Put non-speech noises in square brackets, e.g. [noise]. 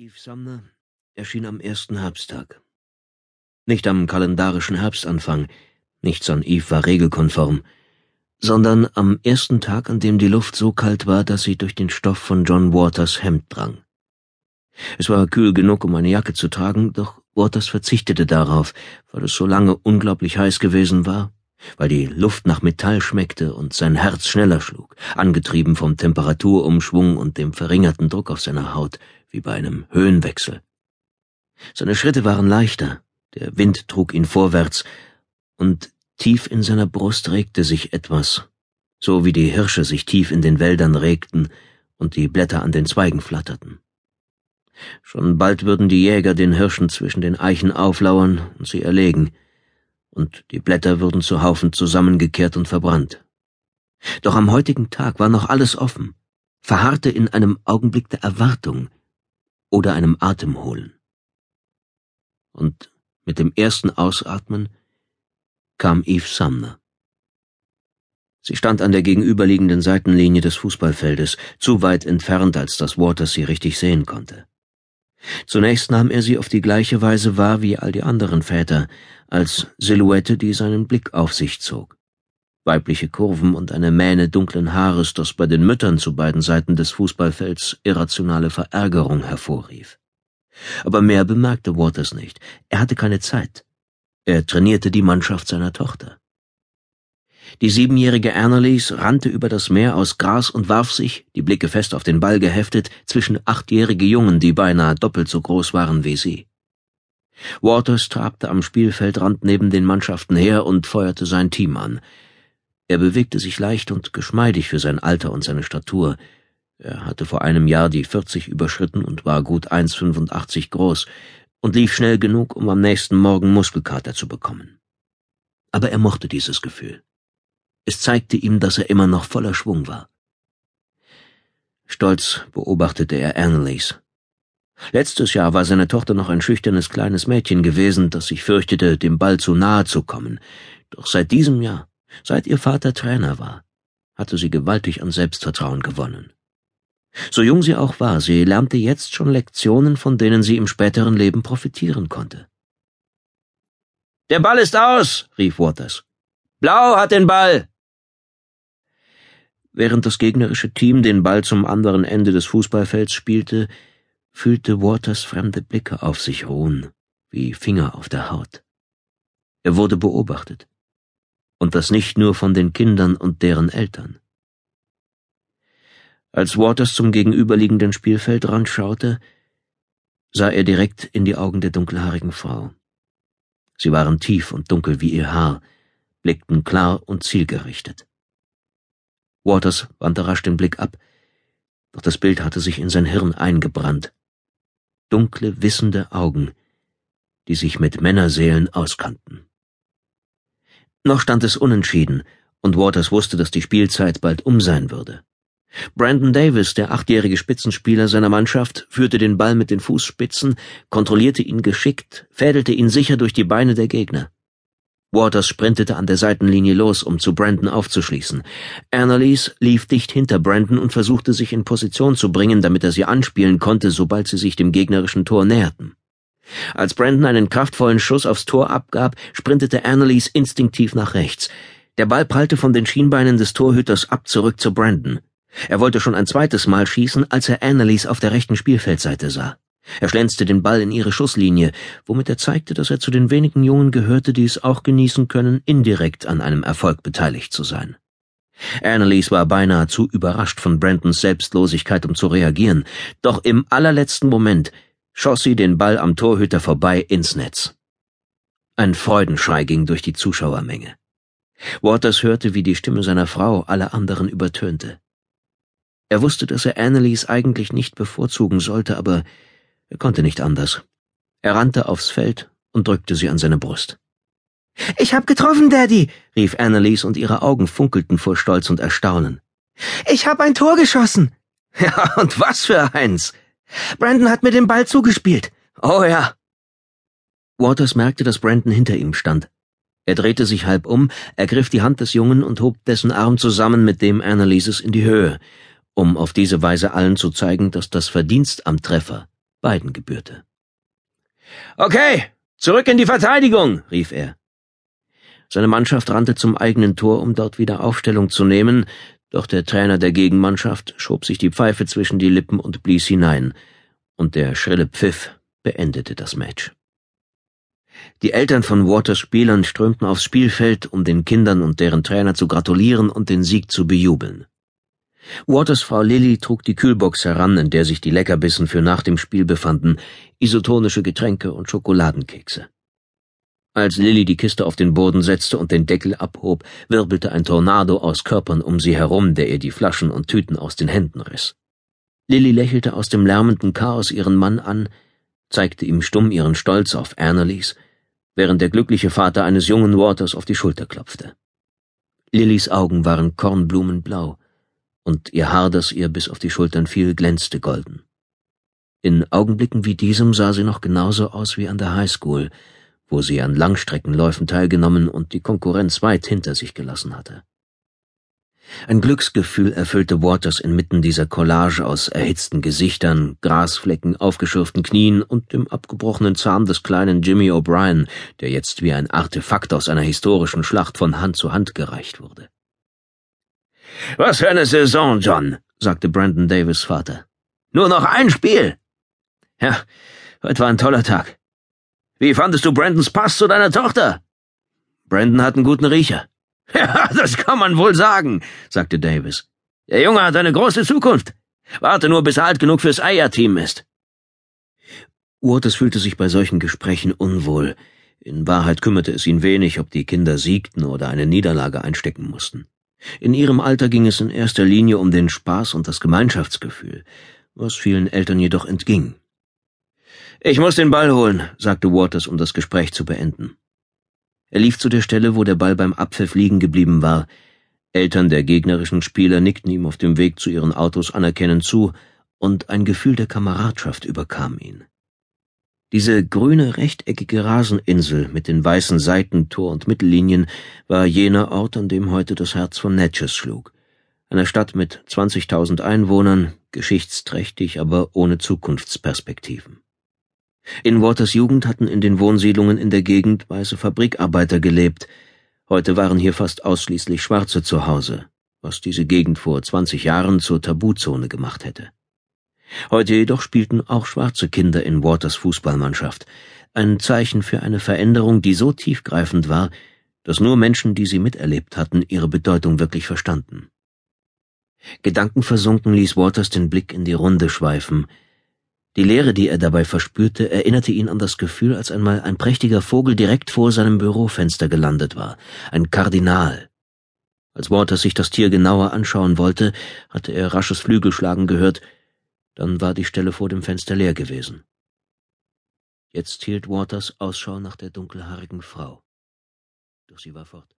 Yves Sumner erschien am ersten Herbsttag. Nicht am kalendarischen Herbstanfang, nichts an Eve war regelkonform, sondern am ersten Tag, an dem die Luft so kalt war, dass sie durch den Stoff von John Waters Hemd drang. Es war kühl genug, um eine Jacke zu tragen, doch Waters verzichtete darauf, weil es so lange unglaublich heiß gewesen war, weil die Luft nach Metall schmeckte und sein Herz schneller schlug, angetrieben vom Temperaturumschwung und dem verringerten Druck auf seiner Haut, wie bei einem Höhenwechsel. Seine Schritte waren leichter, der Wind trug ihn vorwärts, und tief in seiner Brust regte sich etwas, so wie die Hirsche sich tief in den Wäldern regten und die Blätter an den Zweigen flatterten. Schon bald würden die Jäger den Hirschen zwischen den Eichen auflauern und sie erlegen, und die Blätter würden zu Haufen zusammengekehrt und verbrannt. Doch am heutigen Tag war noch alles offen, verharrte in einem Augenblick der Erwartung, oder einem Atemholen. Und mit dem ersten Ausatmen kam Eve Sumner. Sie stand an der gegenüberliegenden Seitenlinie des Fußballfeldes, zu weit entfernt, als dass Waters sie richtig sehen konnte. Zunächst nahm er sie auf die gleiche Weise wahr wie all die anderen Väter, als Silhouette, die seinen Blick auf sich zog weibliche Kurven und eine Mähne dunklen Haares, das bei den Müttern zu beiden Seiten des Fußballfelds irrationale Verärgerung hervorrief. Aber mehr bemerkte Waters nicht. Er hatte keine Zeit. Er trainierte die Mannschaft seiner Tochter. Die siebenjährige Annalise rannte über das Meer aus Gras und warf sich, die Blicke fest auf den Ball geheftet, zwischen achtjährige Jungen, die beinahe doppelt so groß waren wie sie. Waters trabte am Spielfeldrand neben den Mannschaften her und feuerte sein Team an. Er bewegte sich leicht und geschmeidig für sein Alter und seine Statur. Er hatte vor einem Jahr die 40 überschritten und war gut 1,85 groß und lief schnell genug, um am nächsten Morgen Muskelkater zu bekommen. Aber er mochte dieses Gefühl. Es zeigte ihm, dass er immer noch voller Schwung war. Stolz beobachtete er Annelies. Letztes Jahr war seine Tochter noch ein schüchternes kleines Mädchen gewesen, das sich fürchtete, dem Ball zu nahe zu kommen. Doch seit diesem Jahr Seit ihr Vater Trainer war, hatte sie gewaltig an Selbstvertrauen gewonnen. So jung sie auch war, sie lernte jetzt schon Lektionen, von denen sie im späteren Leben profitieren konnte. Der Ball ist aus, rief Waters. Blau hat den Ball. Während das gegnerische Team den Ball zum anderen Ende des Fußballfelds spielte, fühlte Waters fremde Blicke auf sich ruhen, wie Finger auf der Haut. Er wurde beobachtet und das nicht nur von den Kindern und deren Eltern. Als Waters zum gegenüberliegenden Spielfeldrand schaute, sah er direkt in die Augen der dunkelhaarigen Frau. Sie waren tief und dunkel wie ihr Haar, blickten klar und zielgerichtet. Waters wandte rasch den Blick ab, doch das Bild hatte sich in sein Hirn eingebrannt. Dunkle, wissende Augen, die sich mit Männerseelen auskannten. Noch stand es unentschieden, und Waters wusste, dass die Spielzeit bald um sein würde. Brandon Davis, der achtjährige Spitzenspieler seiner Mannschaft, führte den Ball mit den Fußspitzen, kontrollierte ihn geschickt, fädelte ihn sicher durch die Beine der Gegner. Waters sprintete an der Seitenlinie los, um zu Brandon aufzuschließen. Annalise lief dicht hinter Brandon und versuchte sich in Position zu bringen, damit er sie anspielen konnte, sobald sie sich dem gegnerischen Tor näherten. Als Brandon einen kraftvollen Schuss aufs Tor abgab, sprintete Annalise instinktiv nach rechts. Der Ball prallte von den Schienbeinen des Torhüters ab zurück zu Brandon. Er wollte schon ein zweites Mal schießen, als er Annalise auf der rechten Spielfeldseite sah. Er schlänzte den Ball in ihre Schusslinie, womit er zeigte, dass er zu den wenigen Jungen gehörte, die es auch genießen können, indirekt an einem Erfolg beteiligt zu sein. Annalise war beinahe zu überrascht von Brandons Selbstlosigkeit, um zu reagieren, doch im allerletzten Moment schoss sie den Ball am Torhüter vorbei ins Netz. Ein Freudenschrei ging durch die Zuschauermenge. Waters hörte, wie die Stimme seiner Frau alle anderen übertönte. Er wusste, dass er Annelies eigentlich nicht bevorzugen sollte, aber er konnte nicht anders. Er rannte aufs Feld und drückte sie an seine Brust. Ich hab getroffen, Daddy, rief Annelies und ihre Augen funkelten vor Stolz und Erstaunen. Ich hab ein Tor geschossen. [laughs] Ja, und was für eins, Brandon hat mir den Ball zugespielt. Oh ja. Waters merkte, dass Brandon hinter ihm stand. Er drehte sich halb um, ergriff die Hand des Jungen und hob dessen Arm zusammen mit dem Annalieses in die Höhe, um auf diese Weise allen zu zeigen, dass das Verdienst am Treffer beiden gebührte. Okay, zurück in die Verteidigung, rief er. Seine Mannschaft rannte zum eigenen Tor, um dort wieder Aufstellung zu nehmen, doch der Trainer der Gegenmannschaft schob sich die Pfeife zwischen die Lippen und blies hinein, und der schrille Pfiff beendete das Match. Die Eltern von Waters Spielern strömten aufs Spielfeld, um den Kindern und deren Trainer zu gratulieren und den Sieg zu bejubeln. Waters Frau Lilly trug die Kühlbox heran, in der sich die Leckerbissen für nach dem Spiel befanden, isotonische Getränke und Schokoladenkekse. Als Lilly die Kiste auf den Boden setzte und den Deckel abhob, wirbelte ein Tornado aus Körpern um sie herum, der ihr die Flaschen und Tüten aus den Händen riss. Lilly lächelte aus dem lärmenden Chaos ihren Mann an, zeigte ihm stumm ihren Stolz auf Annelies, während der glückliche Vater eines jungen Waters auf die Schulter klopfte. Lillys Augen waren kornblumenblau, und ihr Haar, das ihr bis auf die Schultern fiel, glänzte golden. In Augenblicken wie diesem sah sie noch genauso aus wie an der Highschool, wo sie an Langstreckenläufen teilgenommen und die Konkurrenz weit hinter sich gelassen hatte. Ein Glücksgefühl erfüllte Waters inmitten dieser Collage aus erhitzten Gesichtern, Grasflecken, aufgeschürften Knien und dem abgebrochenen Zahn des kleinen Jimmy O'Brien, der jetzt wie ein Artefakt aus einer historischen Schlacht von Hand zu Hand gereicht wurde. Was für eine Saison, John, sagte Brandon Davis Vater. Nur noch ein Spiel. Ja, heute war ein toller Tag. Wie fandest du Brandons Pass zu deiner Tochter? Brandon hat einen guten Riecher. [laughs] Ja, das kann man wohl sagen, sagte Davis. Der Junge hat eine große Zukunft. Warte nur, bis er alt genug fürs Eierteam ist. Waters fühlte sich bei solchen Gesprächen unwohl. In Wahrheit kümmerte es ihn wenig, ob die Kinder siegten oder eine Niederlage einstecken mussten. In ihrem Alter ging es in erster Linie um den Spaß und das Gemeinschaftsgefühl, was vielen Eltern jedoch entging. Ich muss den Ball holen, sagte Waters, um das Gespräch zu beenden. Er lief zu der Stelle, wo der Ball beim Abpfiff liegen geblieben war. Eltern der gegnerischen Spieler nickten ihm auf dem Weg zu ihren Autos anerkennend zu, und ein Gefühl der Kameradschaft überkam ihn. Diese grüne rechteckige Raseninsel mit den weißen Seitentor- und Mittellinien war jener Ort, an dem heute das Herz von Natchez schlug. Einer Stadt mit 20.000 Einwohnern, geschichtsträchtig, aber ohne Zukunftsperspektiven. In Waters Jugend hatten in den Wohnsiedlungen in der Gegend weiße Fabrikarbeiter gelebt. Heute waren hier fast ausschließlich Schwarze zu Hause, was diese Gegend vor 20 Jahren zur Tabuzone gemacht hätte. Heute jedoch spielten auch schwarze Kinder in Waters Fußballmannschaft, ein Zeichen für eine Veränderung, die so tiefgreifend war, dass nur Menschen, die sie miterlebt hatten, ihre Bedeutung wirklich verstanden. Gedankenversunken ließ Waters den Blick in die Runde schweifen, die Leere, die er dabei verspürte, erinnerte ihn an das Gefühl, als einmal ein prächtiger Vogel direkt vor seinem Bürofenster gelandet war. Ein Kardinal. Als Waters sich das Tier genauer anschauen wollte, hatte er rasches Flügelschlagen gehört, dann war die Stelle vor dem Fenster leer gewesen. Jetzt hielt Waters Ausschau nach der dunkelhaarigen Frau. Doch sie war fort.